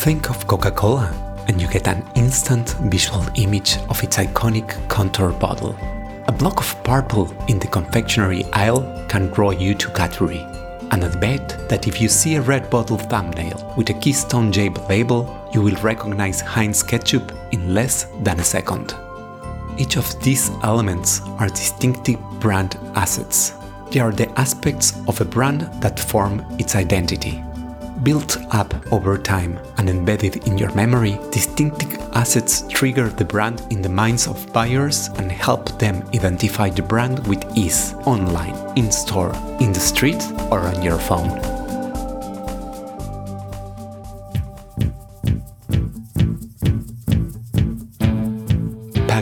Think of Coca Cola, and you get an instant visual image of its iconic contour bottle. A block of purple in the confectionery aisle can draw you to Cadbury. And I bet that if you see a red bottle thumbnail with a Keystone J label, you will recognize Heinz ketchup in less than a second. Each of these elements are distinctive brand assets. They are the aspects of a brand that form its identity. Built up over time and embedded in your memory, distinctive assets trigger the brand in the minds of buyers and help them identify the brand with ease online, in store, in the street, or on your phone.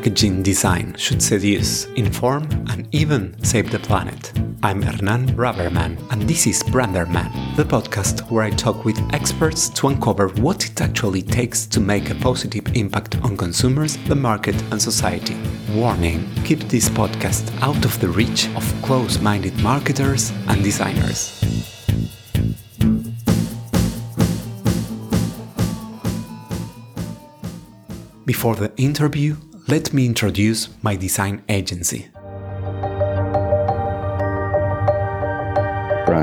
packaging design should seduce, inform, and even save the planet. I'm Hernan Braverman, and this is Branderman, the podcast where I talk with experts to uncover what it actually takes to make a positive impact on consumers, the market, and society. Warning keep this podcast out of the reach of close minded marketers and designers. Before the interview, let me introduce my design agency.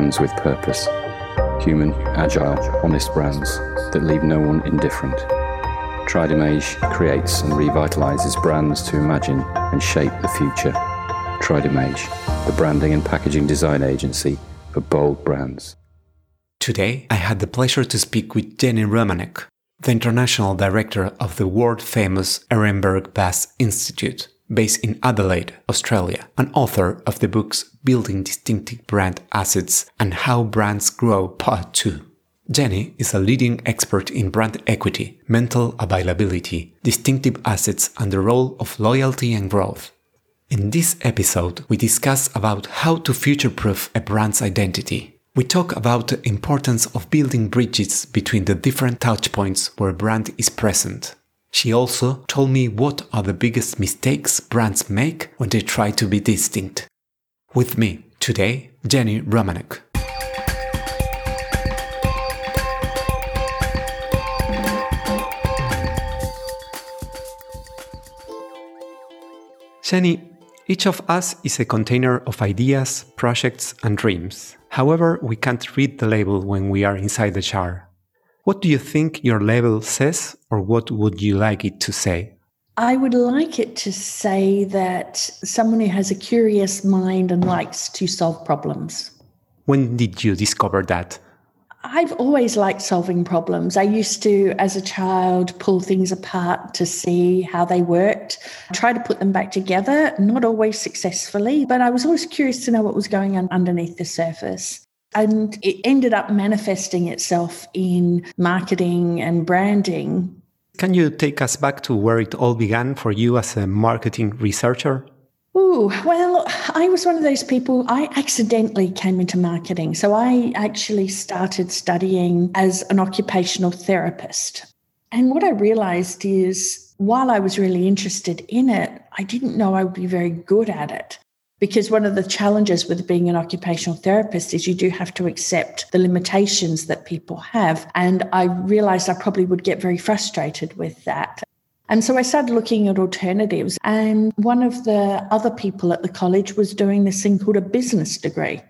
Brands with purpose. Human, agile, honest brands that leave no one indifferent. Tridimage creates and revitalizes brands to imagine and shape the future. Tridimage, the branding and packaging design agency for bold brands. Today, I had the pleasure to speak with Jenny Romaniuk, the international director of the world famous Ehrenberg Bass Institute, based in Adelaide, Australia, and author of the books Building Distinctive Brand Assets and How Brands Grow Part 2. Jenny is a leading expert in brand equity, mental availability, distinctive assets, and the role of loyalty and growth. In this episode, we discuss about how to future-proof a brand's identity we talk about the importance of building bridges between the different touchpoints where brand is present. She also told me what are the biggest mistakes brands make when they try to be distinct. With me today, Jenny Romaniuk. Jenny, each of us is a container of ideas, projects, and dreams. However, we can't read the label when we are inside the jar. What do you think your label says, or what would you like it to say? I would like it to say that someone who has a curious mind and likes to solve problems. When did you discover that? I've always liked solving problems. I used to, as a child, pull things apart to see how they worked, try to put them back together, not always successfully, but I was always curious to know what was going on underneath the surface. And it ended up manifesting itself in marketing and branding. Can you take us back to where it all began for you as a marketing researcher? Ooh, well, I was one of those people, I accidentally came into marketing. So I actually started studying as an occupational therapist. And what I realized is while I was really interested in it, I didn't know I would be very good at it. Because one of the challenges with being an occupational therapist is you do have to accept the limitations that people have. And I realized I probably would get very frustrated with that. And so I started looking at alternatives. And one of the other people at the college was doing this thing called a business degree.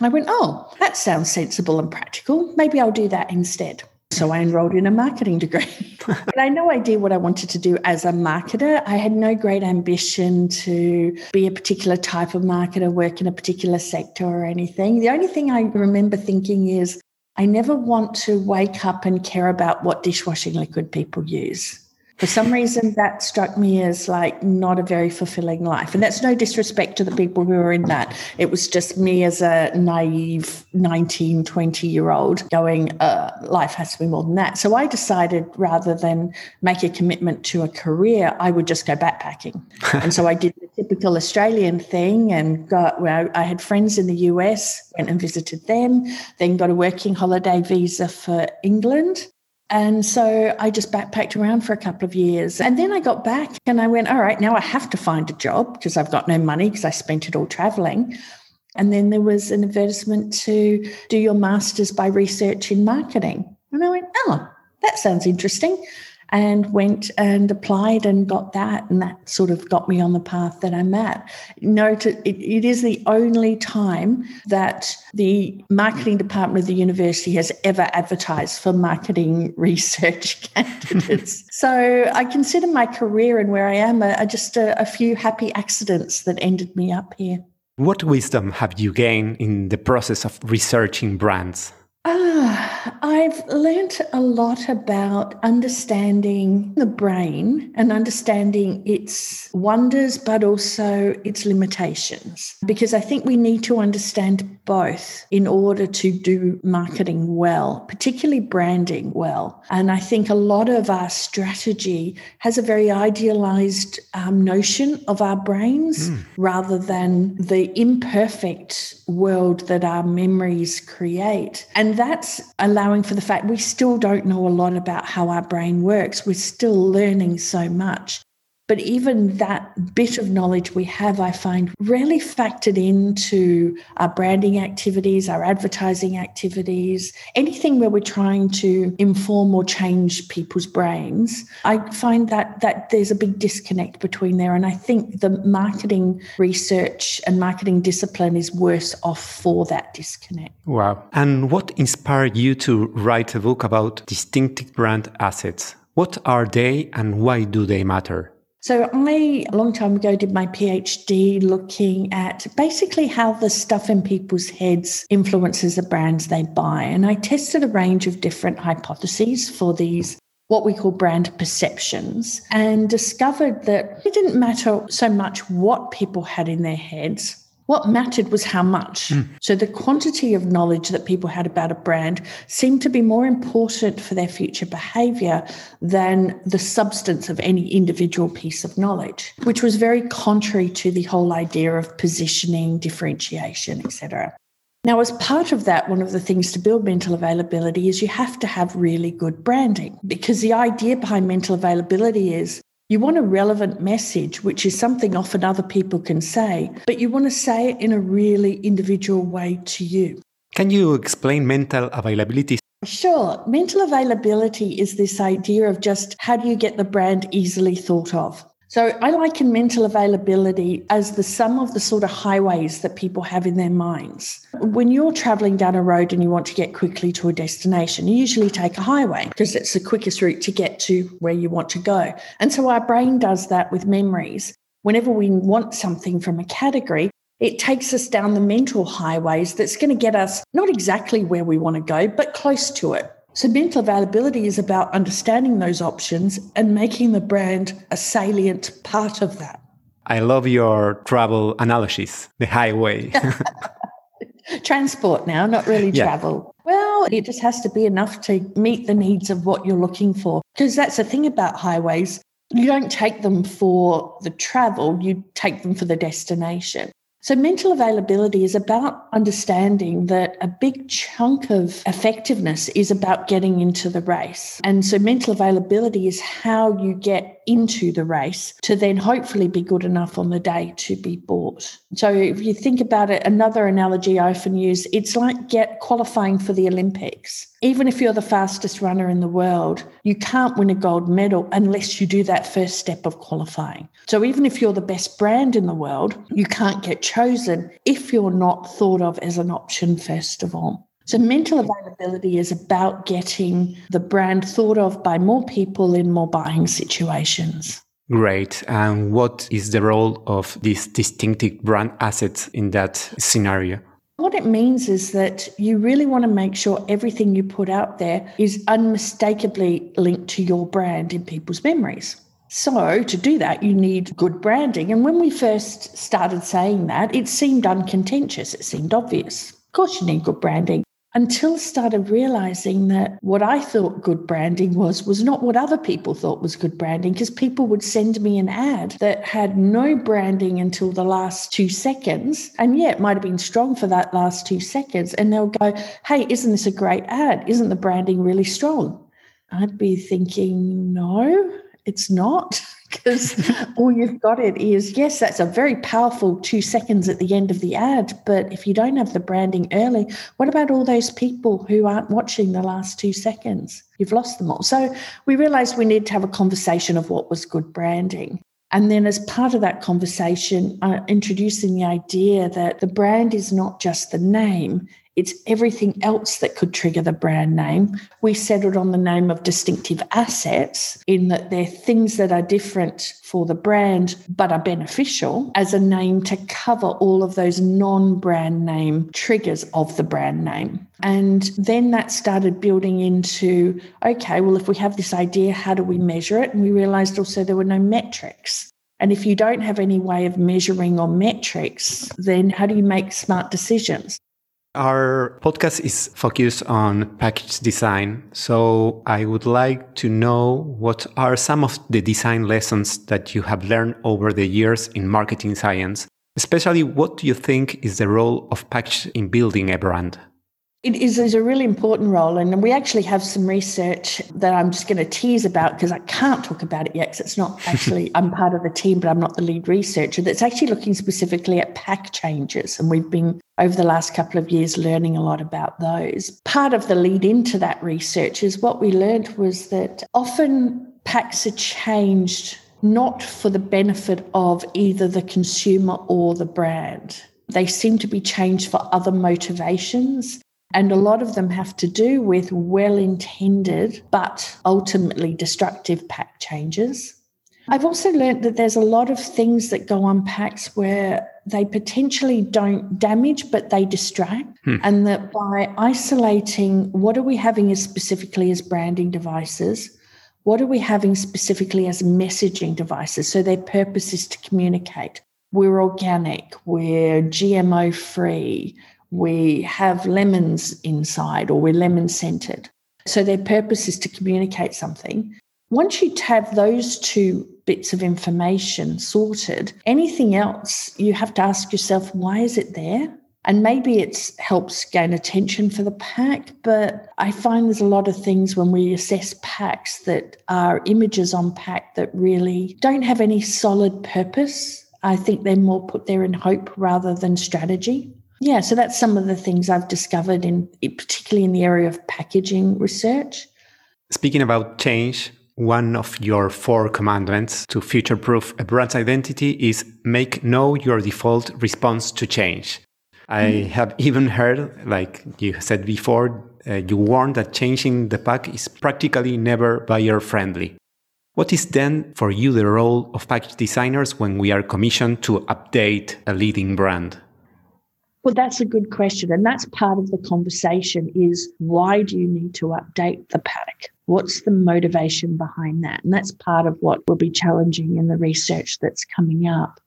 I went, oh, that sounds sensible and practical. Maybe I'll do that instead. So I enrolled in a marketing degree. and I had no idea what I wanted to do as a marketer. I had no great ambition to be a particular type of marketer, work in a particular sector or anything. The only thing I remember thinking is, I never want to wake up and care about what dishwashing liquid people use for some reason that struck me as like not a very fulfilling life. And that's no disrespect to the people who are in that. It was just me as a naive 19 20 year old going uh, life has to be more than that. So i decided rather than make a commitment to a career i would just go backpacking. And so i did the typical australian thing and got well i had friends in the us went and visited them then got a working holiday visa for england and so I just backpacked around for a couple of years. And then I got back and I went, all right, now I have to find a job because I've got no money because I spent it all traveling. And then there was an advertisement to do your master's by research in marketing. And I went, oh, that sounds interesting and went and applied and got that. And that sort of got me on the path that I'm at. Note it, it is the only time that the marketing department of the university has ever advertised for marketing research candidates. so I consider my career and where I am are just a, a few happy accidents that ended me up here. What wisdom have you gained in the process of researching brands? Ah, I've learnt a lot about understanding the brain and understanding its wonders, but also its limitations. Because I think we need to understand both in order to do marketing well, particularly branding well. And I think a lot of our strategy has a very idealized um, notion of our brains mm. rather than the imperfect world that our memories create. And that's allowing for the fact we still don't know a lot about how our brain works. We're still learning so much. But even that bit of knowledge we have, I find really factored into our branding activities, our advertising activities, anything where we're trying to inform or change people's brains. I find that that there's a big disconnect between there. And I think the marketing research and marketing discipline is worse off for that disconnect. Wow. And what inspired you to write a book about distinctive brand assets? What are they and why do they matter? So I, a long time ago, did my PhD looking at basically how the stuff in people's heads influences the brands they buy. And I tested a range of different hypotheses for these what we call brand perceptions and discovered that it didn't matter so much what people had in their heads what mattered was how much. Mm. So the quantity of knowledge that people had about a brand seemed to be more important for their future behavior than the substance of any individual piece of knowledge, which was very contrary to the whole idea of positioning, differentiation, etc. Now, as part of that, one of the things to build mental availability is you have to have really good branding because the idea behind mental availability is you want a relevant message, which is something often other people can say, but you want to say it in a really individual way to you. Can you explain mental availability? Sure. Mental availability is this idea of just how do you get the brand easily thought of? So I liken mental availability as the sum of the sort of highways that people have in their minds. When you're traveling down a road and you want to get quickly to a destination, you usually take a highway because it's the quickest route to get to where you want to go. And so our brain does that with memories. Whenever we want something from a category, it takes us down the mental highways that's going to get us not exactly where we want to go, but close to it. So, mental availability is about understanding those options and making the brand a salient part of that. I love your travel analysis, the highway. Transport now, not really yeah. travel. Well, it just has to be enough to meet the needs of what you're looking for. Because that's the thing about highways. You don't take them for the travel, you take them for the destination. So, mental availability is about understanding that a big chunk of effectiveness is about getting into the race. And so, mental availability is how you get into the race to then hopefully be good enough on the day to be bought. So, if you think about it, another analogy I often use, it's like get qualifying for the Olympics even if you're the fastest runner in the world, you can't win a gold medal unless you do that first step of qualifying. So even if you're the best brand in the world, you can't get chosen if you're not thought of as an option first of all. So, mental mm-hmm. availability is about getting the brand thought of by more people in more buying situations. Great. And what is the role of these distinctive brand assets in that scenario? What it means is that you really want to make sure everything you put out there is unmistakably linked to your brand in people's memories. So, to do that, you need good branding. And when we first started saying that, it seemed uncontentious, it seemed obvious. Of course, you need good branding until started realizing that what I thought good branding was was not what other people thought was good branding because people would send me an ad that had no branding until the last 2 seconds and yeah it might have been strong for that last 2 seconds and they'll go hey isn't this a great ad? Isn't the branding really strong? I'd be thinking no it's not because all you've got it is yes, that's a very powerful two seconds at the end of the ad. But if you don't have the branding early, what about all those people who aren't watching the last two seconds? You've lost them all. So we realized we need to have a conversation of what was good branding. And then, as part of that conversation, uh, introducing the idea that the brand is not just the name, it's everything else that could trigger the brand name. We settled on the name of distinctive assets in that they're things that are different for the brand but are beneficial as a name to cover all of those non brand name triggers of the brand name. And then that started building into okay, well, if we have this idea, how do we measure it? And we realized also there were no metrics. And if you don't have any way of measuring or metrics, then how do you make smart decisions? Our podcast is focused on package design. So I would like to know what are some of the design lessons that you have learned over the years in marketing science? Especially, what do you think is the role of package in building a brand? It is, is a really important role. And we actually have some research that I'm just going to tease about because I can't talk about it yet because it's not actually, I'm part of the team, but I'm not the lead researcher. That's actually looking specifically at pack changes. And we've been over the last couple of years learning a lot about those. Part of the lead into that research is what we learned was that often packs are changed not for the benefit of either the consumer or the brand. They seem to be changed for other motivations. And a lot of them have to do with well intended, but ultimately destructive pack changes. I've also learned that there's a lot of things that go on packs where they potentially don't damage, but they distract. Hmm. And that by isolating what are we having as specifically as branding devices, what are we having specifically as messaging devices? So their purpose is to communicate. We're organic, we're GMO free, we have lemons inside or we're lemon scented. So their purpose is to communicate something. Once you have those two bits of information sorted, anything else, you have to ask yourself, why is it there? And maybe it helps gain attention for the pack, but I find there's a lot of things when we assess packs that are images on pack that really don't have any solid purpose. I think they're more put there in hope rather than strategy. Yeah, so that's some of the things I've discovered in particularly in the area of packaging research. Speaking about change, one of your four commandments to future proof a brand's identity is make no your default response to change. I mm. have even heard, like you said before, uh, you warned that changing the pack is practically never buyer friendly. What is then for you the role of package designers when we are commissioned to update a leading brand? Well, that's a good question. And that's part of the conversation is why do you need to update the paddock? What's the motivation behind that? And that's part of what will be challenging in the research that's coming up.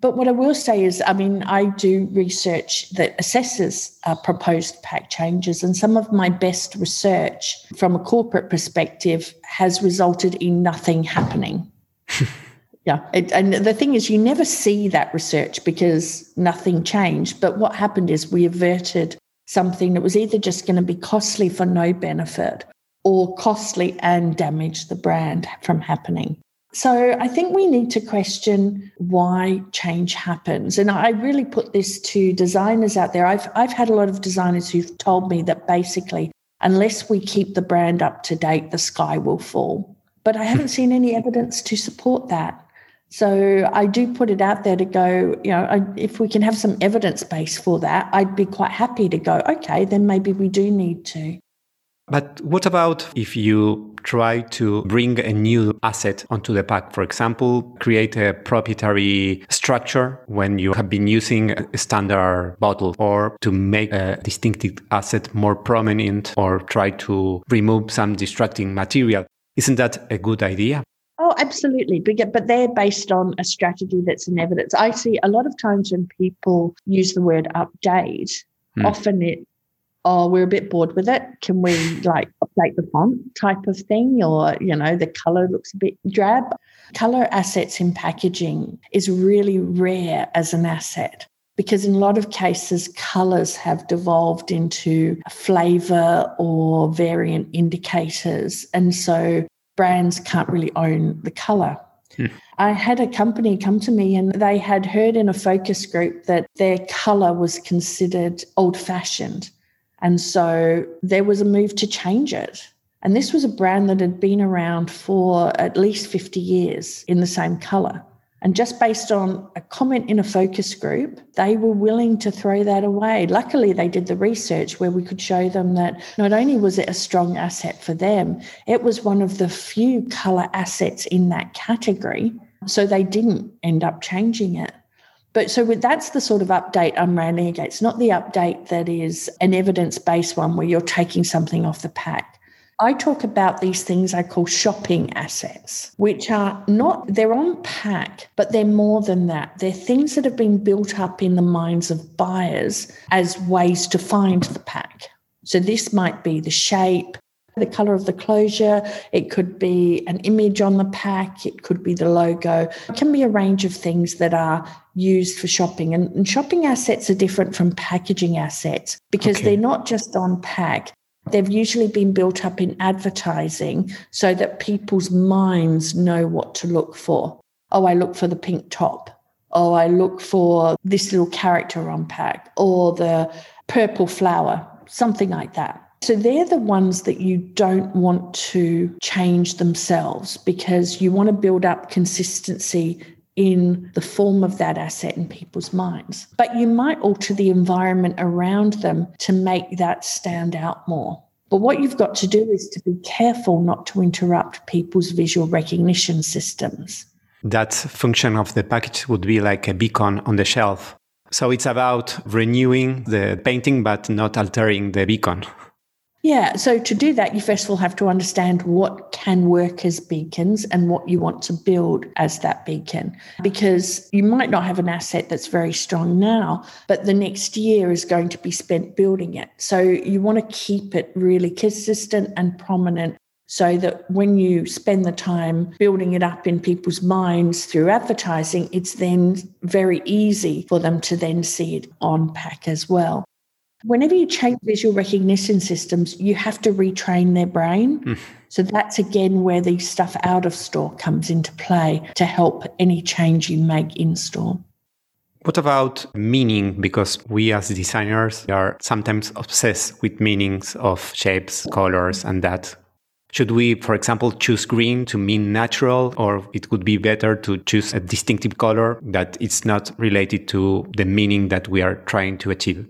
But what I will say is, I mean, I do research that assesses uh, proposed pack changes, and some of my best research from a corporate perspective has resulted in nothing happening. Yeah. It, and the thing is, you never see that research because nothing changed. But what happened is we averted something that was either just going to be costly for no benefit or costly and damage the brand from happening. So I think we need to question why change happens. And I really put this to designers out there. I've, I've had a lot of designers who've told me that basically, unless we keep the brand up to date, the sky will fall. But I haven't seen any evidence to support that. So I do put it out there to go, you know, I, if we can have some evidence base for that, I'd be quite happy to go, okay, then maybe we do need to. But what about if you try to bring a new asset onto the pack? For example, create a proprietary structure when you have been using a standard bottle, or to make a distinctive asset more prominent, or try to remove some distracting material. Isn't that a good idea? Oh, absolutely. But they're based on a strategy that's in evidence. I see a lot of times when people use the word update, mm. often it, oh, we're a bit bored with it. Can we like update the font type of thing? Or, you know, the color looks a bit drab. Color assets in packaging is really rare as an asset because in a lot of cases, colors have devolved into flavor or variant indicators. And so brands can't really own the color. Hmm. I had a company come to me and they had heard in a focus group that their color was considered old fashioned. And so there was a move to change it. And this was a brand that had been around for at least 50 years in the same color. And just based on a comment in a focus group, they were willing to throw that away. Luckily, they did the research where we could show them that not only was it a strong asset for them, it was one of the few color assets in that category. So they didn't end up changing it. But so that's the sort of update I'm railing against, not the update that is an evidence based one where you're taking something off the pack. I talk about these things I call shopping assets, which are not, they're on pack, but they're more than that. They're things that have been built up in the minds of buyers as ways to find the pack. So this might be the shape, the color of the closure, it could be an image on the pack, it could be the logo. It can be a range of things that are used for shopping. And, and shopping assets are different from packaging assets because okay. they're not just on pack, They've usually been built up in advertising so that people's minds know what to look for. Oh, I look for the pink top. Oh, I look for this little character on pack or the purple flower, something like that. So they're the ones that you don't want to change themselves because you want to build up consistency in the form of that asset in people's minds. But you might alter the environment around them to make that stand out more. But what you've got to do is to be careful not to interrupt people's visual recognition systems. That function of the package would be like a beacon on the shelf. So it's about renewing the painting but not altering the beacon. Yeah, so to do that, you first of all have to understand what can work as beacons and what you want to build as that beacon. Because you might not have an asset that's very strong now, but the next year is going to be spent building it. So you want to keep it really consistent and prominent so that when you spend the time building it up in people's minds through advertising, it's then very easy for them to then see it on pack as well. Whenever you change visual recognition systems, you have to retrain their brain. Mm. So that's again where the stuff out of store comes into play to help any change you make in store. What about meaning? Because we as designers are sometimes obsessed with meanings of shapes, colors, and that. Should we, for example, choose green to mean natural, or it would be better to choose a distinctive color that it's not related to the meaning that we are trying to achieve?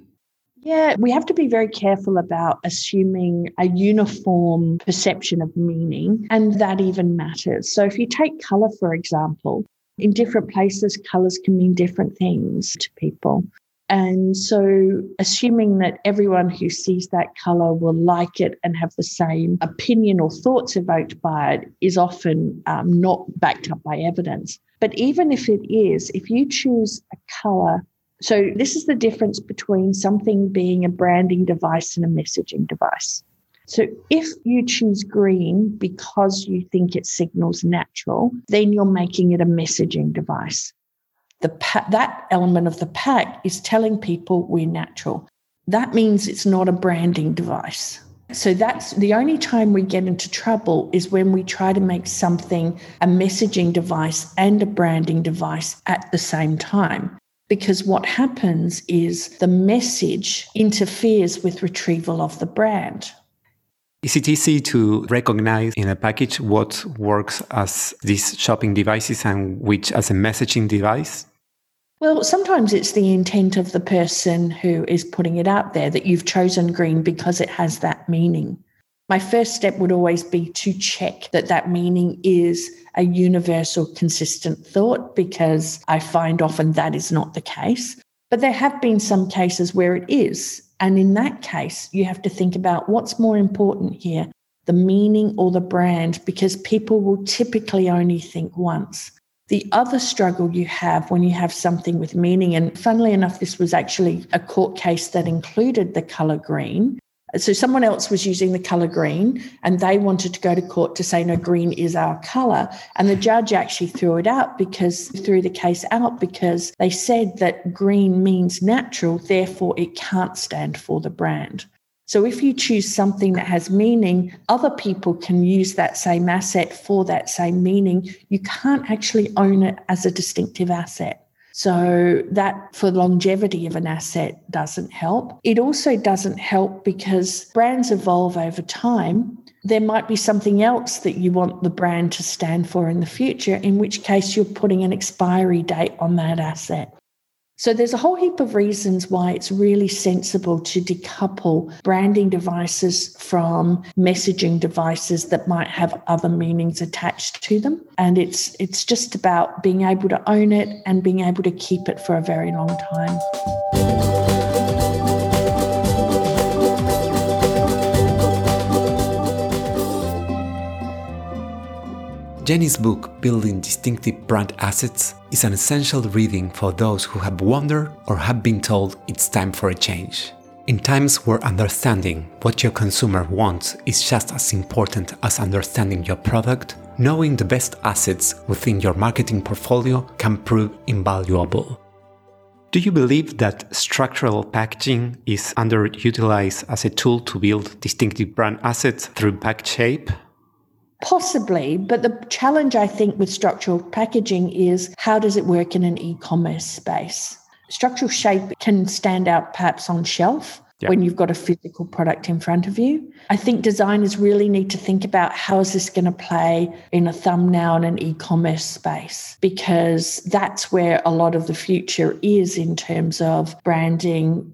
Yeah, we have to be very careful about assuming a uniform perception of meaning, and that even matters. So, if you take color, for example, in different places, colors can mean different things to people. And so, assuming that everyone who sees that color will like it and have the same opinion or thoughts evoked by it is often um, not backed up by evidence. But even if it is, if you choose a color so, this is the difference between something being a branding device and a messaging device. So, if you choose green because you think it signals natural, then you're making it a messaging device. The pa- that element of the pack is telling people we're natural. That means it's not a branding device. So that's the only time we get into trouble is when we try to make something a messaging device and a branding device at the same time because what happens is the message interferes with retrieval of the brand. Is it easy to recognize in a package what works as these shopping devices and which as a messaging device? Well, sometimes it's the intent of the person who is putting it out there that you've chosen green because it has that meaning. My first step would always be to check that that meaning is a universal, consistent thought, because I find often that is not the case. But there have been some cases where it is. And in that case, you have to think about what's more important here the meaning or the brand, because people will typically only think once. The other struggle you have when you have something with meaning, and funnily enough, this was actually a court case that included the color green, so someone else was using the color green and they wanted to go to court to say, no, green is our color. And the judge actually threw it out because, threw the case out because they said that green means natural, therefore it can't stand for the brand. So if you choose something that has meaning, other people can use that same asset for that same meaning. You can't actually own it as a distinctive asset. So that for longevity of an asset doesn't help. It also doesn't help because brands evolve over time. There might be something else that you want the brand to stand for in the future, in which case you're putting an expiry date on that asset. So there's a whole heap of reasons why it's really sensible to decouple branding devices from messaging devices that might have other meanings attached to them. And it's it's just about being able to own it and being able to keep it for a very long time. Jenny's book, Building Distinctive Brand Assets, is an essential reading for those who have wondered or have been told it's time for a change. In times where understanding what your consumer wants is just as important as understanding your product, knowing the best assets within your marketing portfolio can prove invaluable. Do you believe that structural packaging is underutilized as a tool to build distinctive brand assets through pack shape? Possibly, but the challenge I think with structural packaging is how does it work in an e commerce space? Structural shape can stand out perhaps on shelf yep. when you've got a physical product in front of you. I think designers really need to think about how is this going to play in a thumbnail in an e commerce space because that's where a lot of the future is in terms of branding.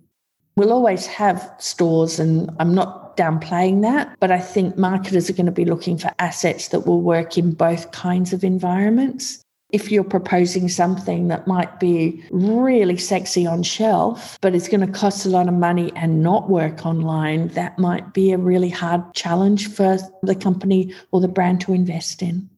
We'll always have stores, and I'm not downplaying that, but I think marketers are going to be looking for assets that will work in both kinds of environments. If you're proposing something that might be really sexy on shelf, but it's going to cost a lot of money and not work online, that might be a really hard challenge for the company or the brand to invest in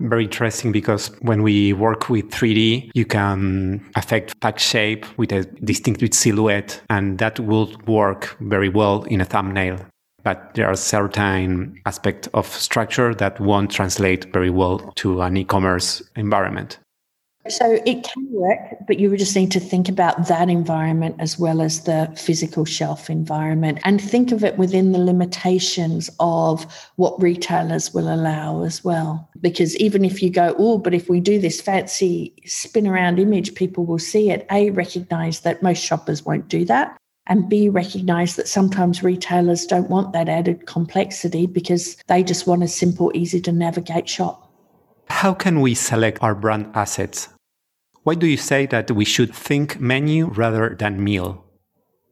very interesting because when we work with 3D, you can affect pack shape with a distinctive silhouette, and that will work very well in a thumbnail but there are certain aspects of structure that won't translate very well to an e-commerce environment. So it can work, but you just need to think about that environment as well as the physical shelf environment and think of it within the limitations of what retailers will allow as well. Because even if you go, oh, but if we do this fancy spin around image, people will see it. A, recognize that most shoppers won't do that and B, recognize that sometimes retailers don't want that added complexity because they just want a simple, easy to navigate shop. How can we select our brand assets? Why do you say that we should think menu rather than meal?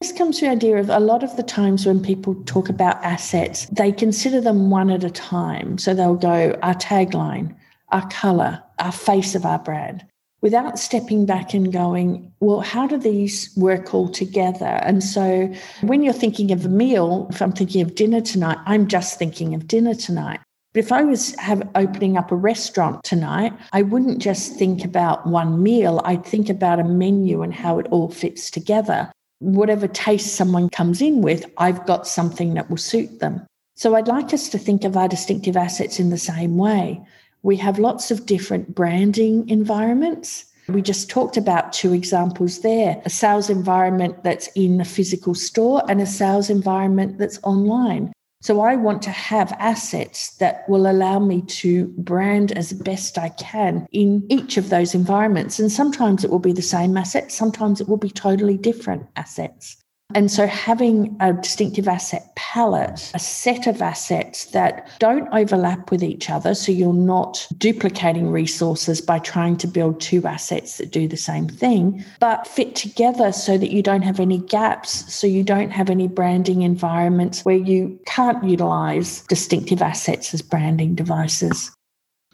This comes to the idea of a lot of the times when people talk about assets, they consider them one at a time. So they'll go our tagline, our color, our face of our brand without stepping back and going, well, how do these work all together? And so when you're thinking of a meal, if I'm thinking of dinner tonight, I'm just thinking of dinner tonight. But if I was have, opening up a restaurant tonight, I wouldn't just think about one meal. I'd think about a menu and how it all fits together. Whatever taste someone comes in with, I've got something that will suit them. So I'd like us to think of our distinctive assets in the same way. We have lots of different branding environments. We just talked about two examples there a sales environment that's in a physical store and a sales environment that's online. So I want to have assets that will allow me to brand as best I can in each of those environments. And sometimes it will be the same asset, sometimes it will be totally different assets. And so having a distinctive asset palette, a set of assets that don't overlap with each other, so you're not duplicating resources by trying to build two assets that do the same thing, but fit together so that you don't have any gaps, so you don't have any branding environments where you can't utilize distinctive assets as branding devices.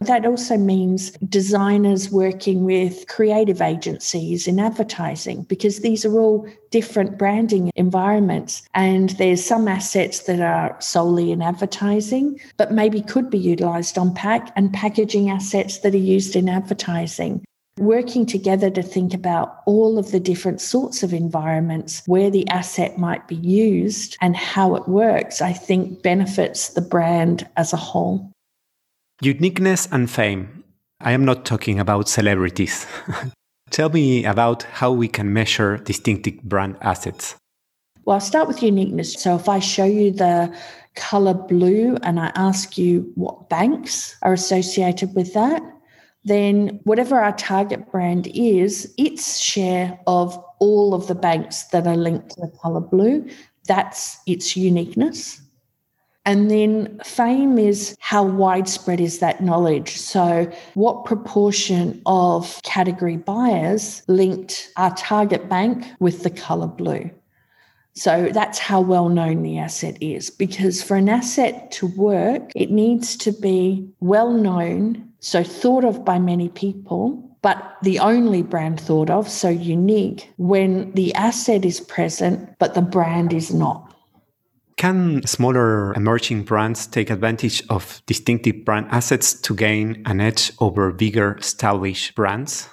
That also means designers working with creative agencies in advertising because these are all different branding environments. And there's some assets that are solely in advertising, but maybe could be utilized on pack and packaging assets that are used in advertising. Working together to think about all of the different sorts of environments where the asset might be used and how it works, I think benefits the brand as a whole. Uniqueness and fame. I am not talking about celebrities. Tell me about how we can measure distinctive brand assets. Well, I'll start with uniqueness. So if I show you the color blue and I ask you what banks are associated with that, then whatever our target brand is, its share of all of the banks that are linked to the color blue, that's its uniqueness. And then fame is how widespread is that knowledge? So, what proportion of category buyers linked our target bank with the color blue? So, that's how well known the asset is. Because for an asset to work, it needs to be well known, so thought of by many people, but the only brand thought of, so unique, when the asset is present, but the brand is not. Can smaller emerging brands take advantage of distinctive brand assets to gain an edge over bigger established brands?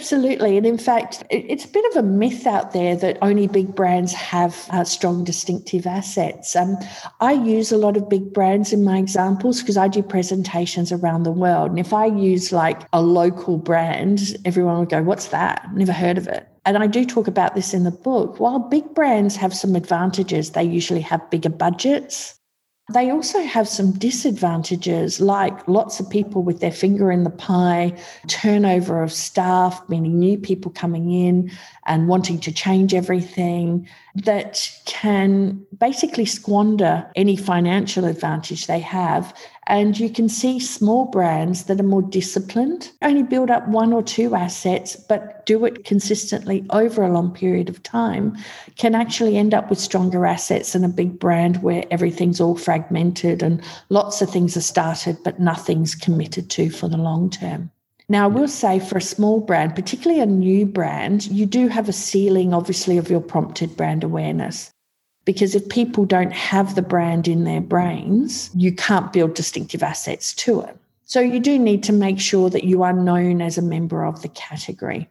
Absolutely. And in fact, it's a bit of a myth out there that only big brands have uh, strong distinctive assets. Um, I use a lot of big brands in my examples because I do presentations around the world. And if I use like a local brand, everyone would go, What's that? Never heard of it. And I do talk about this in the book. While big brands have some advantages, they usually have bigger budgets. They also have some disadvantages, like lots of people with their finger in the pie, turnover of staff, meaning new people coming in and wanting to change everything, that can basically squander any financial advantage they have and you can see small brands that are more disciplined, only build up one or two assets, but do it consistently over a long period of time, can actually end up with stronger assets than a big brand where everything's all fragmented and lots of things are started, but nothing's committed to for the long term. Now, I will say for a small brand, particularly a new brand, you do have a ceiling, obviously, of your prompted brand awareness. Because if people don't have the brand in their brains, you can't build distinctive assets to it. So you do need to make sure that you are known as a member of the category.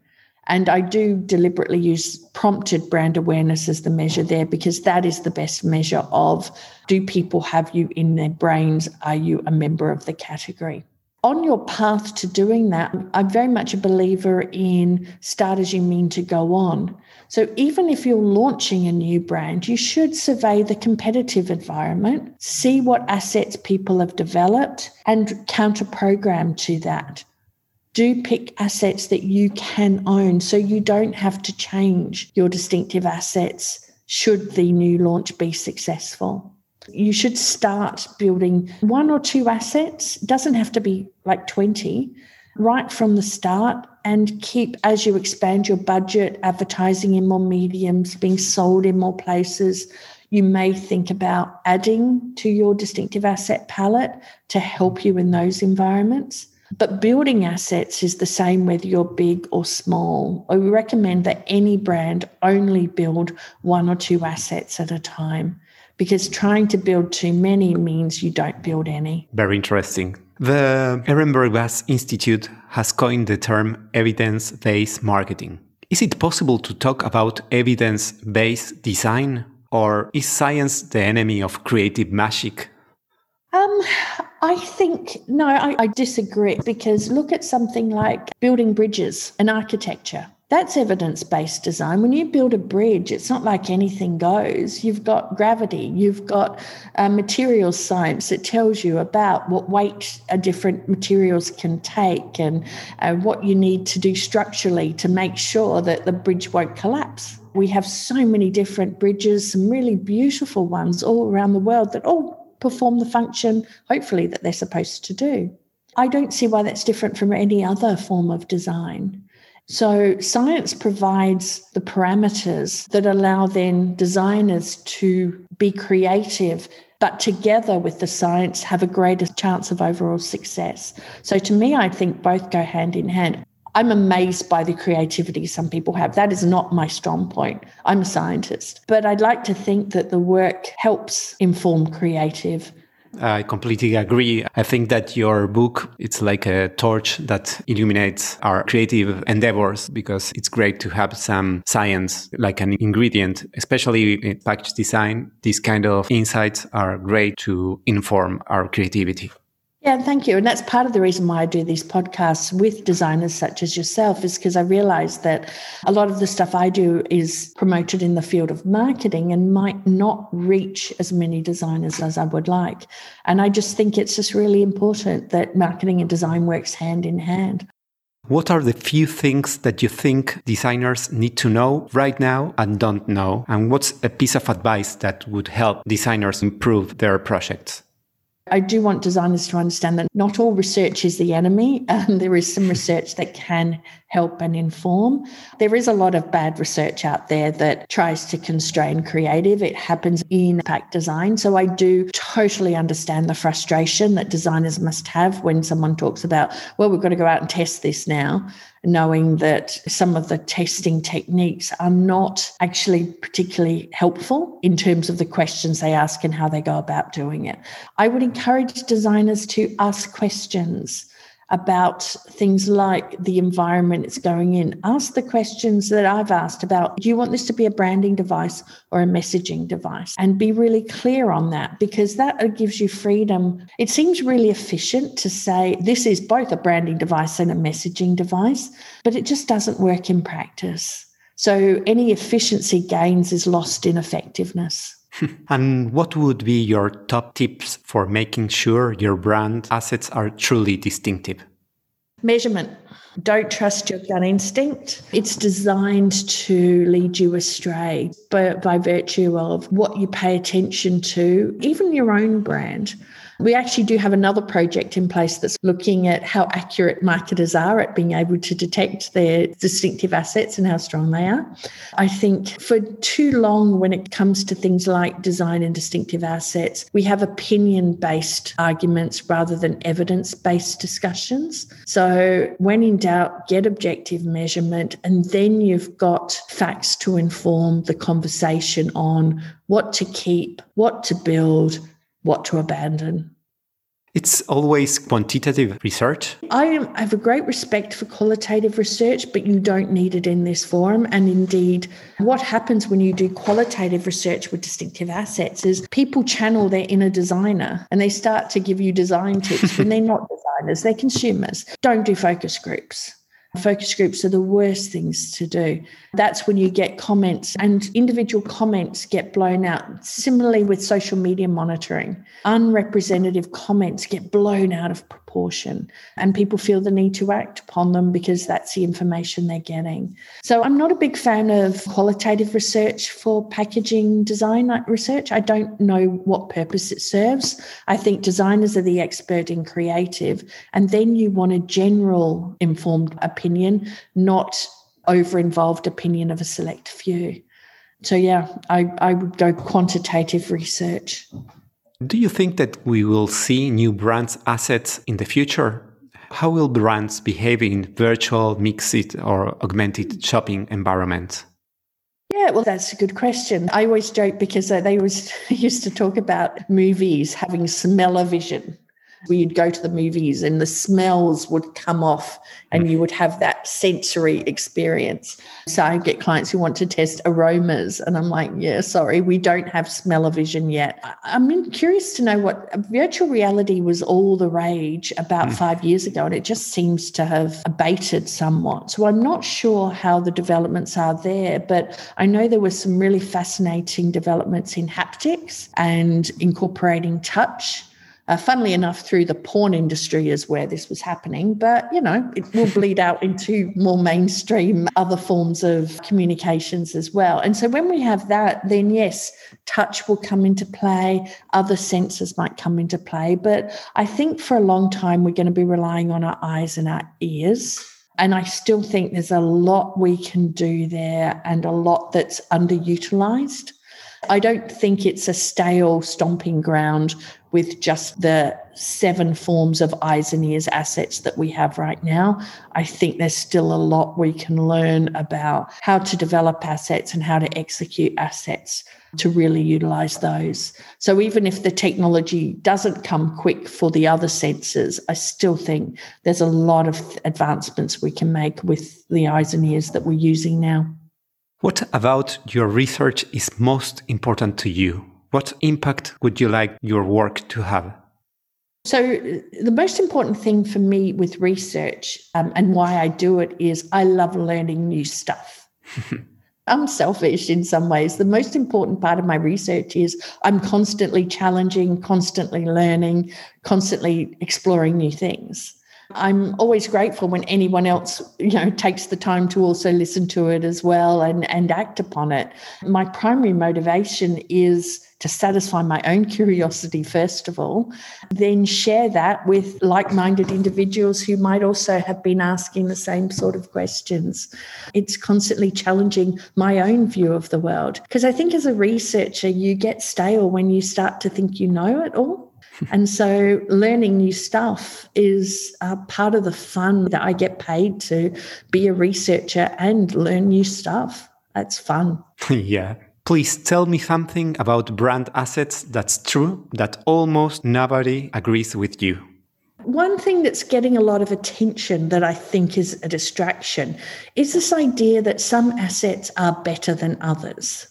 And I do deliberately use prompted brand awareness as the measure there because that is the best measure of do people have you in their brains? Are you a member of the category? On your path to doing that, I'm very much a believer in start as you mean to go on. So even if you're launching a new brand, you should survey the competitive environment, see what assets people have developed, and counter program to that. Do pick assets that you can own so you don't have to change your distinctive assets should the new launch be successful. You should start building one or two assets, doesn't have to be like 20, right from the start and keep as you expand your budget, advertising in more mediums, being sold in more places. You may think about adding to your distinctive asset palette to help you in those environments. But building assets is the same whether you're big or small. I recommend that any brand only build one or two assets at a time because trying to build too many means you don't build any. Very interesting. The Ehrenberg Bass Institute has coined the term evidence based marketing. Is it possible to talk about evidence based design, or is science the enemy of creative magic? Um, I think, no, I, I disagree because look at something like building bridges and architecture. That's evidence based design. When you build a bridge, it's not like anything goes. You've got gravity, you've got uh, materials science that tells you about what weight a different materials can take and uh, what you need to do structurally to make sure that the bridge won't collapse. We have so many different bridges, some really beautiful ones all around the world that all perform the function, hopefully, that they're supposed to do. I don't see why that's different from any other form of design. So, science provides the parameters that allow then designers to be creative, but together with the science have a greater chance of overall success. So, to me, I think both go hand in hand. I'm amazed by the creativity some people have. That is not my strong point. I'm a scientist, but I'd like to think that the work helps inform creative I completely agree. I think that your book it's like a torch that illuminates our creative endeavors because it's great to have some science like an ingredient, especially in package design. These kind of insights are great to inform our creativity. Yeah, thank you. And that's part of the reason why I do these podcasts with designers such as yourself, is because I realize that a lot of the stuff I do is promoted in the field of marketing and might not reach as many designers as I would like. And I just think it's just really important that marketing and design works hand in hand. What are the few things that you think designers need to know right now and don't know? And what's a piece of advice that would help designers improve their projects? I do want designers to understand that not all research is the enemy. Um, there is some research that can help and inform. There is a lot of bad research out there that tries to constrain creative. It happens in impact design. So I do totally understand the frustration that designers must have when someone talks about, well, we've got to go out and test this now knowing that some of the testing techniques are not actually particularly helpful in terms of the questions they ask and how they go about doing it. I would encourage designers to ask questions about things like the environment it's going in. Ask the questions that I've asked about do you want this to be a branding device or a messaging device? And be really clear on that because that gives you freedom. It seems really efficient to say this is both a branding device and a messaging device, but it just doesn't work in practice. So any efficiency gains is lost in effectiveness. and what would be your top tips for making sure your brand assets are truly distinctive? Measurement. Don't trust your gut instinct. It's designed to lead you astray by, by virtue of what you pay attention to, even your own brand. We actually do have another project in place that's looking at how accurate marketers are at being able to detect their distinctive assets and how strong they are. I think for too long, when it comes to things like design and distinctive assets, we have opinion based arguments rather than evidence based discussions. So, when in doubt, get objective measurement, and then you've got facts to inform the conversation on what to keep, what to build, what to abandon. It's always quantitative research. I have a great respect for qualitative research, but you don't need it in this forum. And indeed, what happens when you do qualitative research with distinctive assets is people channel their inner designer and they start to give you design tips when they're not designers, they're consumers. Don't do focus groups. Focus groups are the worst things to do. That's when you get comments and individual comments get blown out. Similarly, with social media monitoring, unrepresentative comments get blown out of proportion and people feel the need to act upon them because that's the information they're getting. So, I'm not a big fan of qualitative research for packaging design research. I don't know what purpose it serves. I think designers are the expert in creative, and then you want a general informed opinion opinion, not over involved opinion of a select few. So, yeah, I, I would go quantitative research. Do you think that we will see new brands assets in the future? How will brands behave in virtual, mixed, or augmented shopping environments? Yeah, well, that's a good question. I always joke because uh, they always used to talk about movies having smell-o-vision. We'd go to the movies and the smells would come off and you would have that sensory experience. So I get clients who want to test aromas and I'm like, yeah, sorry, we don't have smell-o-vision yet. I'm curious to know what virtual reality was all the rage about mm. five years ago and it just seems to have abated somewhat. So I'm not sure how the developments are there, but I know there were some really fascinating developments in haptics and incorporating touch uh, funnily enough, through the porn industry is where this was happening, but you know, it will bleed out into more mainstream other forms of communications as well. And so when we have that, then yes, touch will come into play, other senses might come into play. But I think for a long time, we're going to be relying on our eyes and our ears. And I still think there's a lot we can do there and a lot that's underutilized. I don't think it's a stale stomping ground with just the seven forms of eyes and ears assets that we have right now. I think there's still a lot we can learn about how to develop assets and how to execute assets to really utilize those. So even if the technology doesn't come quick for the other senses, I still think there's a lot of advancements we can make with the eyes and ears that we're using now. What about your research is most important to you? What impact would you like your work to have? So, the most important thing for me with research um, and why I do it is I love learning new stuff. I'm selfish in some ways. The most important part of my research is I'm constantly challenging, constantly learning, constantly exploring new things. I'm always grateful when anyone else, you know, takes the time to also listen to it as well and, and act upon it. My primary motivation is to satisfy my own curiosity, first of all, then share that with like minded individuals who might also have been asking the same sort of questions. It's constantly challenging my own view of the world. Because I think as a researcher, you get stale when you start to think you know it all. And so learning new stuff is uh, part of the fun that I get paid to be a researcher and learn new stuff. That's fun. yeah. Please tell me something about brand assets that's true that almost nobody agrees with you. One thing that's getting a lot of attention that I think is a distraction is this idea that some assets are better than others.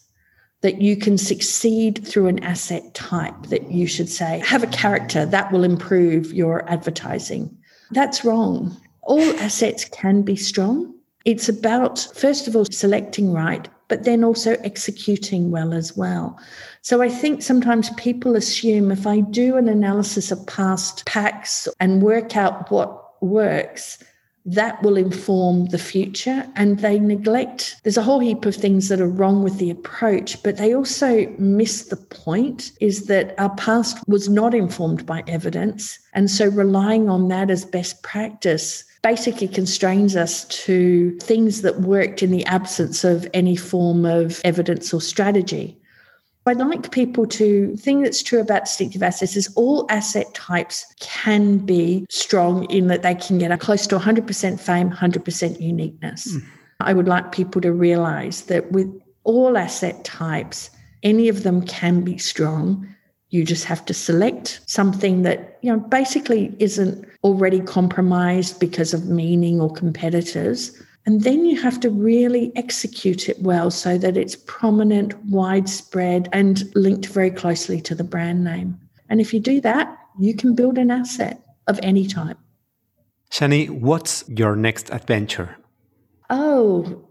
That you can succeed through an asset type, that you should say, have a character that will improve your advertising. That's wrong. All assets can be strong. It's about, first of all, selecting right but then also executing well as well. So I think sometimes people assume if I do an analysis of past packs and work out what works, that will inform the future. And they neglect, there's a whole heap of things that are wrong with the approach, but they also miss the point is that our past was not informed by evidence. And so relying on that as best practice basically constrains us to things that worked in the absence of any form of evidence or strategy. I'd like people to think that's true about distinctive assets is all asset types can be strong in that they can get a close to 100% fame, 100% uniqueness. Mm. I would like people to realize that with all asset types, any of them can be strong you just have to select something that, you know, basically isn't already compromised because of meaning or competitors. And then you have to really execute it well so that it's prominent, widespread, and linked very closely to the brand name. And if you do that, you can build an asset of any type. Jenni, what's your next adventure? Oh,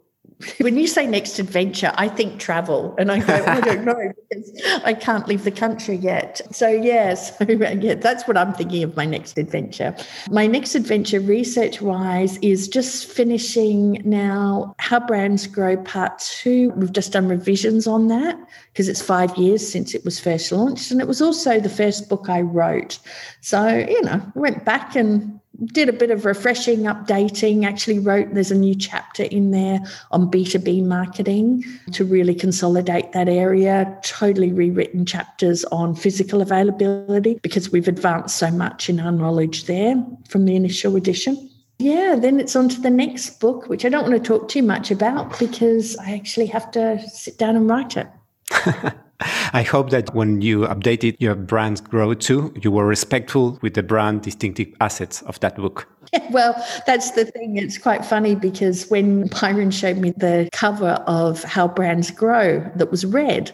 when you say next adventure, I think travel, and I go, I don't know because I can't leave the country yet. So yeah, so yeah, that's what I'm thinking of my next adventure. My next adventure, research-wise, is just finishing now. How brands grow part two. We've just done revisions on that because it's five years since it was first launched, and it was also the first book I wrote. So you know, we went back and did a bit of refreshing, updating, actually wrote, there's a new chapter in there on B2B marketing to really consolidate that area, totally rewritten chapters on physical availability because we've advanced so much in our knowledge there from the initial edition. Yeah, then it's on to the next book, which I don't want to talk too much about because I actually have to sit down and write it. I hope that when you updated your brand grow too, you were respectful with the brand distinctive assets of that book. Well, that's the thing. It's quite funny because when Byron showed me the cover of How Brands Grow that was red,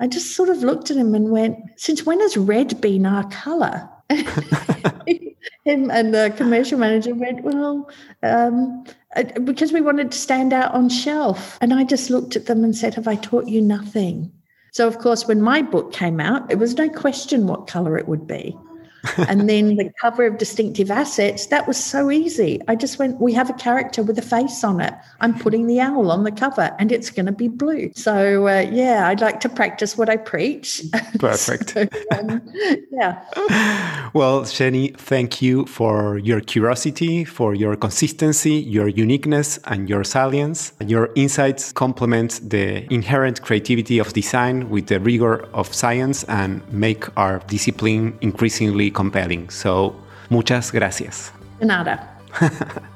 I just sort of looked at him and went, Since when has red been our color? Him and the commercial manager went, Well, um, uh, because we wanted to stand out on shelf. And I just looked at them and said, Have I taught you nothing? So, of course, when my book came out, it was no question what color it would be and then the cover of Distinctive Assets, that was so easy. I just went, we have a character with a face on it. I'm putting the owl on the cover and it's going to be blue. So, uh, yeah, I'd like to practice what I preach. Perfect. so, um, yeah. Well, Jenni, thank you for your curiosity, for your consistency, your uniqueness, and your salience. Your insights complement the inherent creativity of design with the rigor of science and make our discipline increasingly compelling. So, muchas gracias. Nada.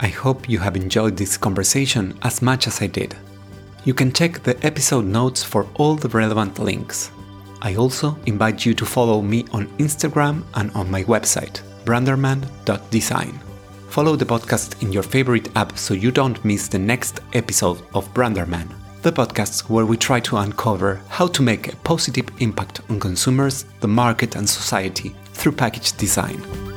I hope you have enjoyed this conversation as much as I did. You can check the episode notes for all the relevant links. I also invite you to follow me on Instagram and on my website, branderman.design. Follow the podcast in your favorite app so you don't miss the next episode of Branderman the podcast where we try to uncover how to make a positive impact on consumers, the market, and society through package design.